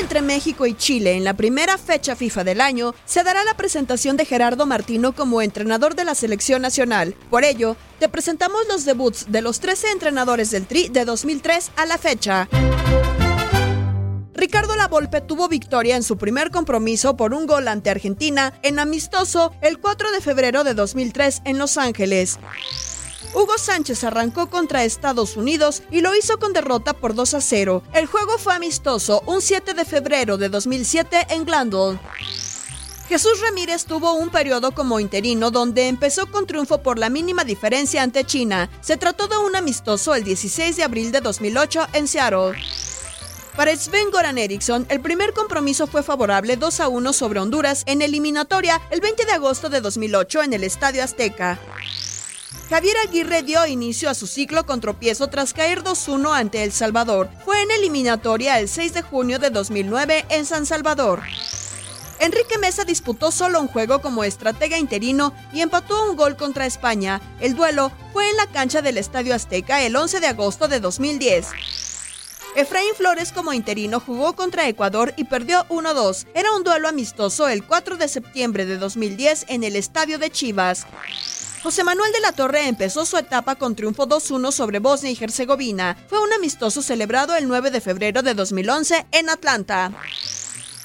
Entre México y Chile en la primera fecha FIFA del año se dará la presentación de Gerardo Martino como entrenador de la selección nacional. Por ello, te presentamos los debuts de los 13 entrenadores del Tri de 2003 a la fecha. Ricardo Lavolpe tuvo victoria en su primer compromiso por un gol ante Argentina en amistoso el 4 de febrero de 2003 en Los Ángeles. Hugo Sánchez arrancó contra Estados Unidos y lo hizo con derrota por 2 a 0. El juego fue amistoso un 7 de febrero de 2007 en Glandon. Jesús Ramírez tuvo un periodo como interino donde empezó con triunfo por la mínima diferencia ante China. Se trató de un amistoso el 16 de abril de 2008 en Seattle. Para Sven Goran Eriksson, el primer compromiso fue favorable 2 a 1 sobre Honduras en eliminatoria el 20 de agosto de 2008 en el Estadio Azteca. Javier Aguirre dio inicio a su ciclo con tropiezo tras caer 2-1 ante El Salvador. Fue en eliminatoria el 6 de junio de 2009 en San Salvador. Enrique Mesa disputó solo un juego como estratega interino y empató un gol contra España. El duelo fue en la cancha del Estadio Azteca el 11 de agosto de 2010. Efraín Flores como interino jugó contra Ecuador y perdió 1-2. Era un duelo amistoso el 4 de septiembre de 2010 en el estadio de Chivas. José Manuel de la Torre empezó su etapa con triunfo 2-1 sobre Bosnia y Herzegovina. Fue un amistoso celebrado el 9 de febrero de 2011 en Atlanta.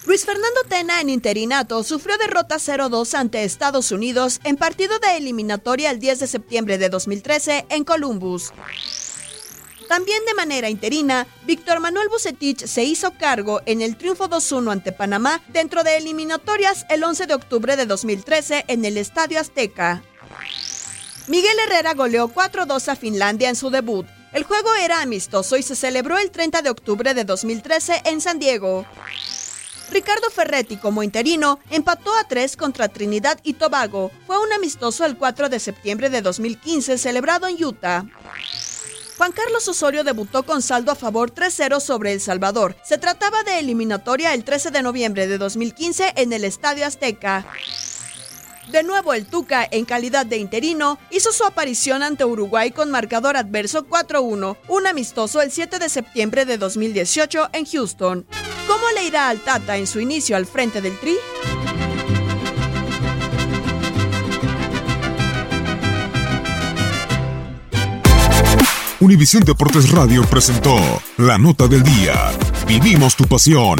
Luis Fernando Tena en interinato sufrió derrota 0-2 ante Estados Unidos en partido de eliminatoria el 10 de septiembre de 2013 en Columbus. También de manera interina, Víctor Manuel Bucetich se hizo cargo en el triunfo 2-1 ante Panamá dentro de eliminatorias el 11 de octubre de 2013 en el Estadio Azteca. Miguel Herrera goleó 4-2 a Finlandia en su debut. El juego era amistoso y se celebró el 30 de octubre de 2013 en San Diego. Ricardo Ferretti, como interino, empató a 3 contra Trinidad y Tobago. Fue un amistoso el 4 de septiembre de 2015 celebrado en Utah. Juan Carlos Osorio debutó con saldo a favor 3-0 sobre El Salvador. Se trataba de eliminatoria el 13 de noviembre de 2015 en el Estadio Azteca. De nuevo el Tuca, en calidad de interino, hizo su aparición ante Uruguay con marcador adverso 4-1, un amistoso el 7 de septiembre de 2018 en Houston. ¿Cómo le irá al Tata en su inicio al frente del Tri? Univisión Deportes Radio presentó la nota del día. Vivimos tu pasión.